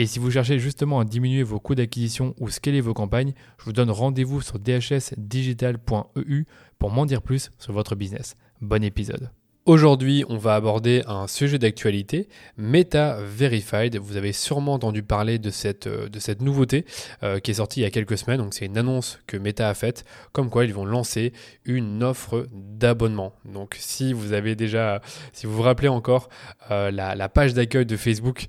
Et si vous cherchez justement à diminuer vos coûts d'acquisition ou scaler vos campagnes, je vous donne rendez-vous sur dhsdigital.eu pour m'en dire plus sur votre business. Bon épisode. Aujourd'hui, on va aborder un sujet d'actualité, Meta Verified. Vous avez sûrement entendu parler de cette, euh, de cette nouveauté euh, qui est sortie il y a quelques semaines. Donc, c'est une annonce que Meta a faite, comme quoi ils vont lancer une offre d'abonnement. Donc, si vous avez déjà, si vous vous rappelez encore euh, la, page d'accueil de Facebook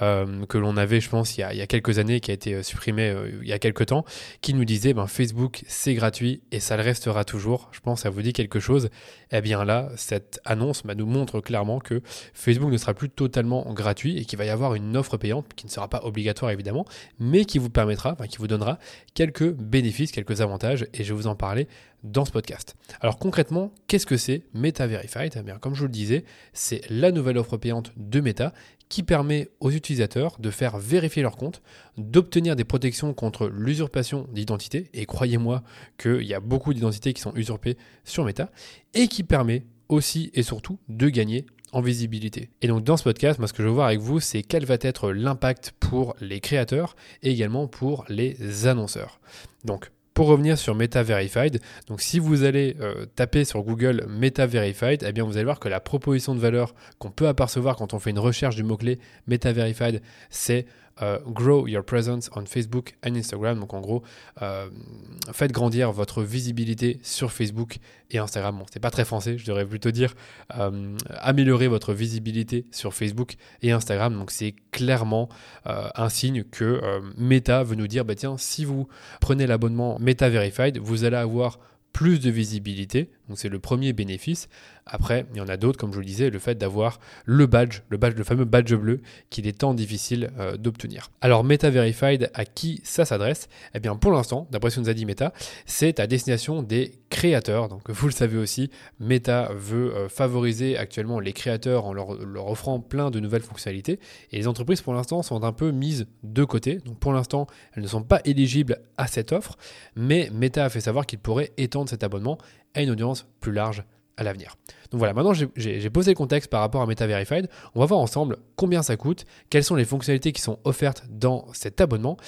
que l'on avait, je pense, il y, a, quelques années, qui a été supprimée il y a quelques temps, qui nous disait ben, Facebook, c'est gratuit et ça le restera toujours. Je pense, ça vous dit quelque chose. Eh bien là, cette annonce bah, nous montre clairement que Facebook ne sera plus totalement gratuit et qu'il va y avoir une offre payante qui ne sera pas obligatoire évidemment, mais qui vous permettra, qui vous donnera quelques bénéfices, quelques avantages et je vais vous en parler dans ce podcast. Alors concrètement, qu'est-ce que c'est Meta Verified eh Comme je vous le disais, c'est la nouvelle offre payante de Meta qui permet aux utilisateurs de faire vérifier leur compte, d'obtenir des protections contre l'usurpation d'identité, et croyez-moi qu'il y a beaucoup d'identités qui sont usurpées sur Meta, et qui permet aussi et surtout de gagner en visibilité. Et donc dans ce podcast, moi ce que je veux voir avec vous, c'est quel va être l'impact pour les créateurs et également pour les annonceurs. Donc pour revenir sur Meta Verified, si vous allez euh, taper sur Google Meta Verified, eh bien vous allez voir que la proposition de valeur qu'on peut apercevoir quand on fait une recherche du mot-clé Meta Verified, c'est euh, grow your presence on Facebook and Instagram. Donc en gros, euh, faites grandir votre visibilité sur Facebook et Instagram. Bon, c'est pas très français, je devrais plutôt dire euh, améliorer votre visibilité sur Facebook et Instagram. Donc c'est clairement un signe que Meta veut nous dire, bah tiens, si vous prenez l'abonnement Meta Verified, vous allez avoir plus de visibilité. Donc c'est le premier bénéfice. Après, il y en a d'autres, comme je vous le disais, le fait d'avoir le badge, le fameux badge bleu, qu'il est tant difficile euh, d'obtenir. Alors Meta Verified, à qui ça s'adresse? Eh bien pour l'instant, d'après ce que nous a dit Meta, c'est à destination des créateurs. Donc vous le savez aussi, Meta veut euh, favoriser actuellement les créateurs en leur, leur, offrant plein de nouvelles fonctionnalités. Et les entreprises pour l'instant sont un peu mises de côté. Donc pour l'instant, elles ne sont pas éligibles à cette offre. Mais Meta a fait savoir qu'il pourrait étendre cet abonnement à une audience plus large l'avenir. Donc voilà, maintenant j'ai posé le contexte par rapport à Meta Verified. On va voir ensemble combien ça coûte, quelles sont les fonctionnalités qui sont offertes dans cet abonnement,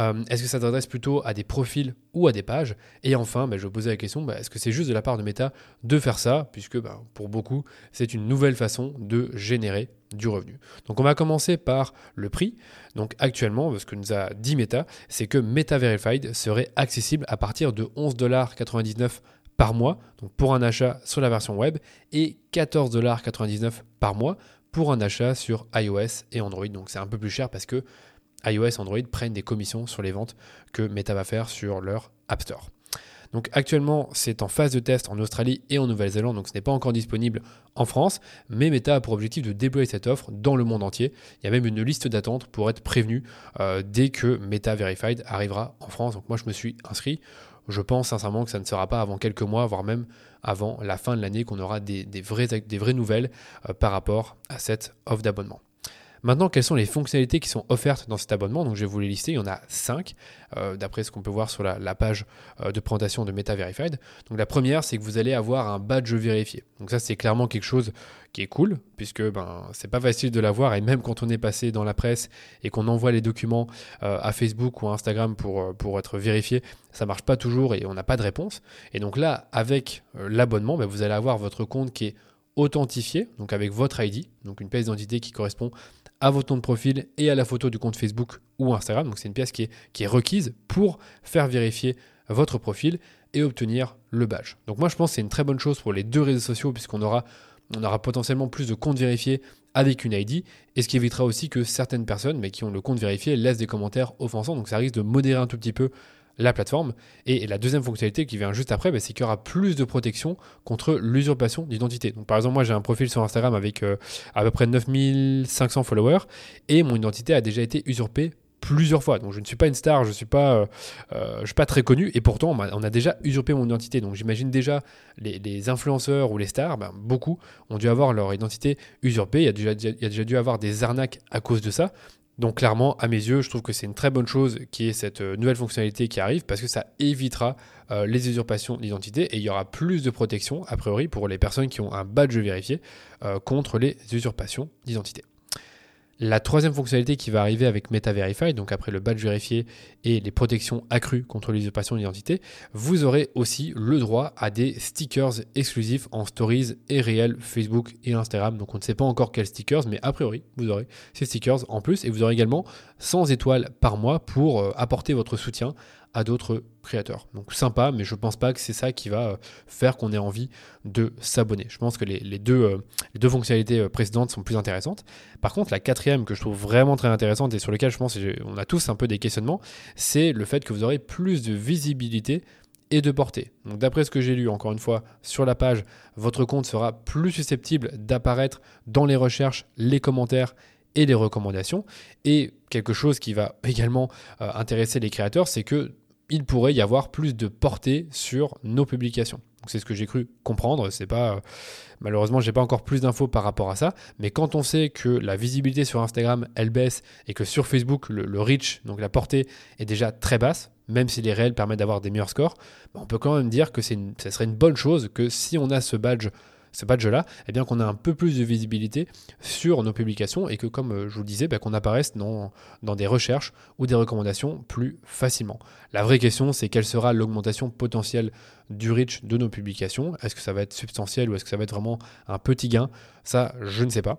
euh, est-ce que ça s'adresse plutôt à des profils ou à des pages, et enfin bah, je vais poser la question, bah, est-ce que c'est juste de la part de Meta de faire ça, puisque bah, pour beaucoup c'est une nouvelle façon de générer du revenu. Donc on va commencer par le prix. Donc actuellement, ce que nous a dit Meta, c'est que Meta Verified serait accessible à partir de 11,99$ par mois, donc pour un achat sur la version web, et 14,99$ par mois pour un achat sur iOS et Android. Donc c'est un peu plus cher parce que iOS et Android prennent des commissions sur les ventes que Meta va faire sur leur App Store. Donc actuellement, c'est en phase de test en Australie et en Nouvelle-Zélande, donc ce n'est pas encore disponible en France, mais Meta a pour objectif de déployer cette offre dans le monde entier. Il y a même une liste d'attente pour être prévenu euh, dès que Meta Verified arrivera en France. Donc moi, je me suis inscrit. Je pense sincèrement que ça ne sera pas avant quelques mois, voire même avant la fin de l'année, qu'on aura des, vraies, nouvelles euh, par rapport à cette offre d'abonnement. Maintenant, quelles sont les fonctionnalités qui sont offertes dans cet abonnement? Donc, je vais vous les lister. Il y en a 5, euh, d'après ce qu'on peut voir sur la, page euh, de présentation de Meta Verified. Donc, la première, c'est que vous allez avoir un badge vérifié. Donc, ça, c'est clairement quelque chose qui est cool, puisque ben, c'est pas facile de l'avoir. Et même quand on est passé dans la presse et qu'on envoie les documents euh, à Facebook ou à Instagram pour, pour être vérifié, ça marche pas toujours et on n'a pas de réponse. Et donc là, avec l'abonnement, ben, vous allez avoir votre compte qui est authentifié, donc avec votre ID, donc une pièce d'identité qui correspond à votre nom de profil et à la photo du compte Facebook ou Instagram. Donc c'est une pièce qui est, qui est requise pour faire vérifier votre profil et obtenir le badge. Donc moi je pense que c'est une très bonne chose pour les deux réseaux sociaux puisqu'on aura, on aura potentiellement plus de comptes vérifiés avec une ID et ce qui évitera aussi que certaines personnes mais qui ont le compte vérifié laissent des commentaires offensants. Donc ça risque de modérer un tout petit peu la plateforme. Et, la deuxième fonctionnalité qui vient juste après, bah, c'est qu'il y aura plus de protection contre l'usurpation d'identité. Par exemple, moi j'ai un profil sur Instagram avec euh, à peu près 9500 followers et mon identité a déjà été usurpée plusieurs fois. Donc je ne suis pas une star, je ne suis, pas, euh, euh, suis pas très connu, et pourtant on a, déjà usurpé mon identité. Donc j'imagine déjà les, influenceurs ou les stars, ben, beaucoup ont dû avoir leur identité usurpée, il il y a déjà dû avoir des arnaques à cause de ça. Donc clairement, à mes yeux, je trouve que c'est une très bonne chose qui est cette euh, nouvelle fonctionnalité qui arrive parce que ça évitera euh, les usurpations d'identité et il y aura plus de protection, a priori, pour les personnes qui ont un badge vérifié euh, contre les usurpations d'identité. La troisième fonctionnalité qui va arriver avec Meta Verify, donc après le badge vérifié et les protections accrues contre l'usurpation d'identité, vous aurez aussi le droit à des stickers exclusifs en stories et réels Facebook et Instagram. Donc on ne sait pas encore quels stickers, mais a priori vous aurez ces stickers en plus et vous aurez également 100 étoiles par mois pour euh, apporter votre soutien à d'autres créateurs. Donc sympa, mais je pense pas que c'est ça qui va euh, faire qu'on ait envie de s'abonner. Je pense que les, deux, euh, deux fonctionnalités euh, précédentes sont plus intéressantes. Par contre, la quatrième que je trouve vraiment très intéressante et sur laquelle je pense on a tous un peu des questionnements, c'est le fait que vous aurez plus de visibilité et de portée. Donc d'après ce que j'ai lu encore une fois sur la page, votre compte sera plus susceptible d'apparaître dans les recherches, les commentaires et les recommandations. Et quelque chose qui va également intéresser les créateurs, c'est que il pourrait y avoir plus de portée sur nos publications. C'est ce que j'ai cru comprendre. C'est pas malheureusement, j'ai pas encore plus d'infos par rapport à ça. Mais quand on sait que la visibilité sur Instagram elle baisse et que sur Facebook le, reach, donc la portée, est déjà très basse, même si les réels permettent d'avoir des meilleurs scores, bah, on peut quand même dire que c'est ça serait une bonne chose que si on a ce badge ce badge-là, eh bien qu'on a un peu plus de visibilité sur nos publications et que, comme euh, je vous le disais, bah, qu'on apparaisse dans, dans des recherches ou des recommandations plus facilement. La vraie question, c'est quelle sera l'augmentation potentielle du reach de nos publications? Est-ce que ça va être substantiel ou est-ce que ça va être vraiment un petit gain? Ça, je ne sais pas.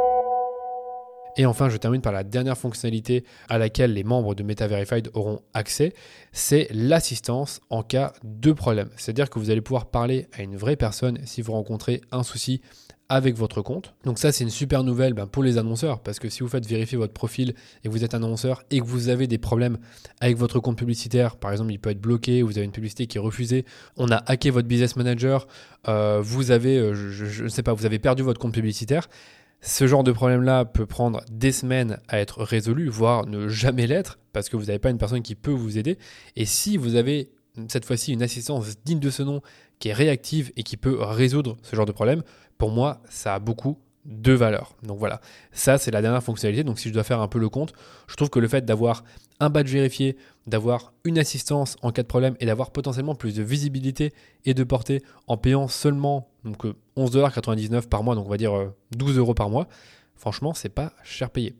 Et enfin, je termine par la dernière fonctionnalité à laquelle les membres de MetaVerified auront accès, c'est l'assistance en cas de problème. C'est-à-dire que vous allez pouvoir parler à une vraie personne si vous rencontrez un souci avec votre compte. Donc ça, c'est une super nouvelle ben, pour les annonceurs, parce que si vous faites vérifier votre profil et vous êtes annonceur et que vous avez des problèmes avec votre compte publicitaire, par exemple, il peut être bloqué, vous avez une publicité qui est refusée, on a hacké votre business manager, euh, vous avez, euh, je ne sais pas, vous avez perdu votre compte publicitaire. Ce genre de problème-là peut prendre des semaines à être résolu, voire ne jamais l'être, parce que vous n'avez pas une personne qui peut vous aider. Et si vous avez cette fois-ci une assistance digne de ce nom qui est réactive et qui peut résoudre ce genre de problème, pour moi, ça a beaucoup de valeur. Donc voilà, ça c'est la dernière fonctionnalité. Donc si je dois faire un peu le compte, je trouve que le fait d'avoir un badge vérifié, d'avoir une assistance en cas de problème et d'avoir potentiellement plus de visibilité et de portée en payant seulement donc 11,99$ euh, par mois, donc on va dire 12 euh, euros par mois, franchement c'est pas cher payé.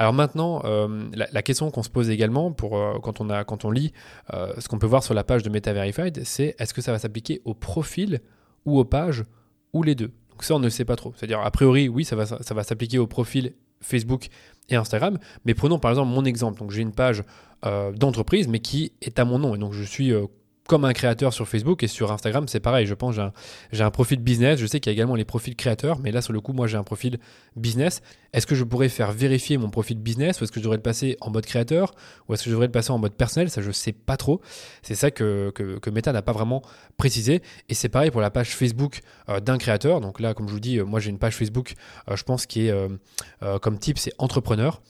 Alors maintenant, euh, la, question qu'on se pose également quand on lit ce qu'on peut voir sur la page de Meta Verified, c'est est-ce que ça va s'appliquer au profil ou aux pages ou les deux? Donc ça, on ne sait pas trop. C'est-à-dire, a priori, oui, ça va, ça va s'appliquer au profil Facebook et Instagram. Mais prenons par exemple mon exemple. Donc j'ai une page euh, d'entreprise, mais qui est à mon nom. Et donc je suis euh, comme un créateur sur Facebook et sur Instagram, c'est pareil. Je pense j'ai j'ai un profil business. Je sais qu'il y a également les profils créateurs, mais là sur le coup, moi j'ai un profil business. Est-ce que je pourrais faire vérifier mon profil business ou est-ce que je devrais le passer en mode créateur ou est-ce que je devrais le passer en mode personnel? Ça, je sais pas trop. C'est ça que, que, Meta n'a pas vraiment précisé. Et c'est pareil pour la page Facebook euh, d'un créateur. Donc là, comme je vous dis, euh, moi j'ai une page Facebook, euh, je pense, qui est comme type, c'est entrepreneur.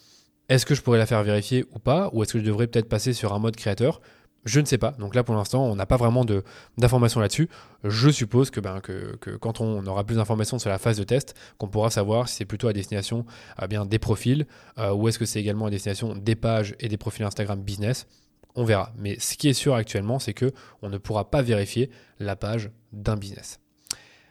Est-ce que je pourrais la faire vérifier ou pas? Ou est-ce que je devrais peut-être passer sur un mode créateur? Je ne sais pas. Donc là, pour l'instant, on n'a pas vraiment d'informations là-dessus. Je suppose que, ben, que, quand on aura plus d'informations sur la phase de test, qu'on pourra savoir si c'est plutôt à destination eh bien, des profils euh, ou est-ce que c'est également à destination des pages et des profils Instagram business. On verra. Mais ce qui est sûr actuellement, c'est que on ne pourra pas vérifier la page d'un business.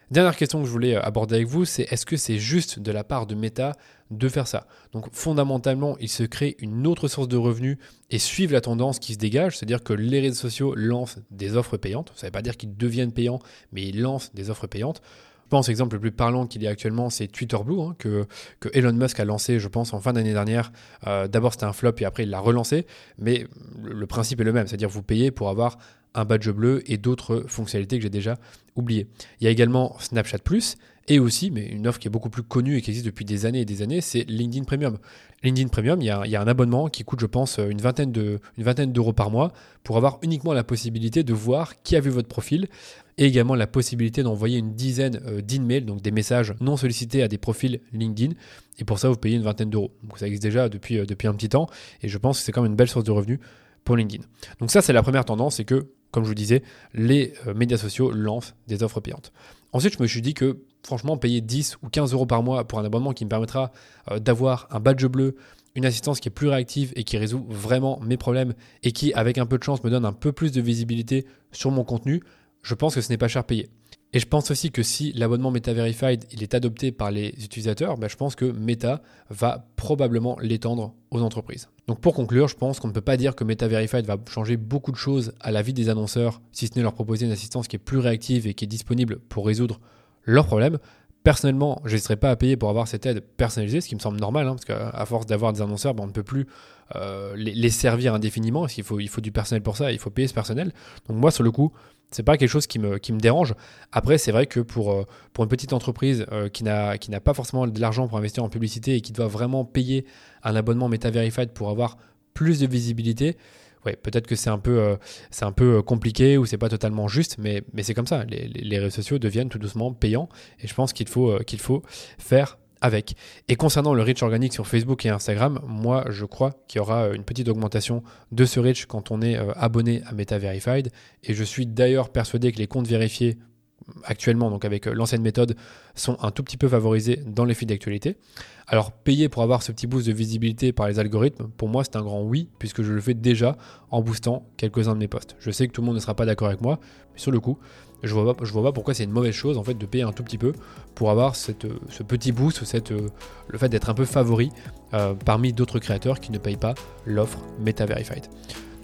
Dernière question que je voulais euh, aborder avec vous, c'est est-ce que c'est juste de la part de Meta de faire ça? Donc fondamentalement, ils se créent une autre source de revenus et suivent la tendance qui se dégage, c'est-à-dire que les réseaux sociaux lancent des offres payantes. Ça ne veut pas dire qu'ils deviennent payants, mais ils lancent des offres payantes. Je pense, exemple le plus parlant qu'il y a actuellement, c'est Twitter Blue, hein, que, Elon Musk a lancé, je pense, en fin d'année dernière. Euh, d'abord, c'était un flop et après, il l'a relancé. Mais le principe est le même, c'est-à-dire vous payez pour avoir un badge bleu et d'autres fonctionnalités que j'ai déjà oubliées. Il y a également Snapchat Plus et aussi, mais une offre qui est beaucoup plus connue et qui existe depuis des années et des années, c'est LinkedIn Premium. LinkedIn Premium, il y, a, un abonnement qui coûte, je pense, une vingtaine, de, une vingtaine d'euros par mois pour avoir uniquement la possibilité de voir qui a vu votre profil et également la possibilité d'envoyer une dizaine euh, d'emails, donc des messages non sollicités à des profils LinkedIn. Et pour ça, vous payez une vingtaine d'euros. Donc ça existe déjà depuis, euh, depuis un petit temps et je pense que c'est quand même une belle source de revenus pour LinkedIn. Donc ça, c'est la première tendance, c'est que comme je vous disais, les euh, médias sociaux lancent des offres payantes. Ensuite, je me suis dit que franchement, payer 10 ou 15 euros par mois pour un abonnement qui me permettra euh, d'avoir un badge bleu, une assistance qui est plus réactive et qui résout vraiment mes problèmes et qui, avec un peu de chance, me donne un peu plus de visibilité sur mon contenu, je pense que ce n'est pas cher payé. Et je pense aussi que si l'abonnement Meta Verified est adopté par les utilisateurs, ben je pense que Meta va probablement l'étendre aux entreprises. Donc pour conclure, je pense qu'on ne peut pas dire que Meta Verified va changer beaucoup de choses à la vie des annonceurs, si ce n'est leur proposer une assistance qui est plus réactive et qui est disponible pour résoudre leurs problèmes. Personnellement, je n'hésiterai pas à payer pour avoir cette aide personnalisée, ce qui me semble normal, hein, parce qu'à force d'avoir des annonceurs, ben, on ne peut plus euh, les, servir indéfiniment, il faut du personnel pour ça, il faut payer ce personnel. Donc moi, sur le coup, c'est pas quelque chose qui me, qui me dérange. Après, c'est vrai que pour, euh, pour une petite entreprise euh, qui n'a pas forcément de l'argent pour investir en publicité et qui doit vraiment payer un abonnement Meta Verified pour avoir plus de visibilité, ouais, peut-être que c'est un peu, euh, un peu compliqué ou c'est pas totalement juste, mais, mais c'est comme ça. Les, les, réseaux sociaux deviennent tout doucement payants et je pense qu'il faut, qu'il faut faire avec. Et concernant le reach organique sur Facebook et Instagram, moi je crois qu'il y aura euh, une petite augmentation de ce reach quand on est euh, abonné à Meta Verified. Et je suis d'ailleurs persuadé que les comptes vérifiés actuellement, donc avec euh, l'ancienne méthode, sont un tout petit peu favorisés dans les feeds d'actualité. Alors payer pour avoir ce petit boost de visibilité par les algorithmes, pour moi c'est un grand oui, puisque je le fais déjà en boostant quelques-uns de mes posts. Je sais que tout le monde ne sera pas d'accord avec moi, mais sur le coup, je vois pas, vois pas pourquoi c'est une mauvaise chose en fait de payer un tout petit peu pour avoir cette, ce petit boost, cette, le fait d'être un peu favori euh, parmi d'autres créateurs qui ne payent pas l'offre Meta Verified.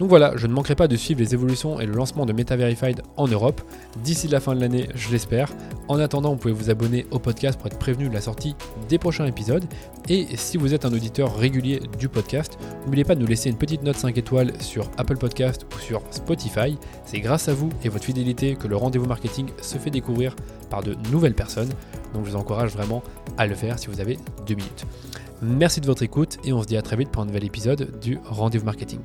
Donc voilà, je ne manquerai pas de suivre les évolutions et le lancement de Meta Verified en Europe d'ici la fin de l'année, je l'espère. En attendant, vous pouvez vous abonner au podcast pour être prévenu de la sortie des prochains épisodes. Et si vous êtes un auditeur régulier du podcast, n'oubliez pas de nous laisser une petite note 5 étoiles sur Apple Podcast ou sur Spotify. C'est grâce à vous et votre fidélité que le rendez-vous marketing se fait découvrir par de nouvelles personnes. Donc je vous encourage vraiment à le faire si vous avez deux minutes. Merci de votre écoute et on se dit à très vite pour un nouvel épisode du rendez-vous marketing.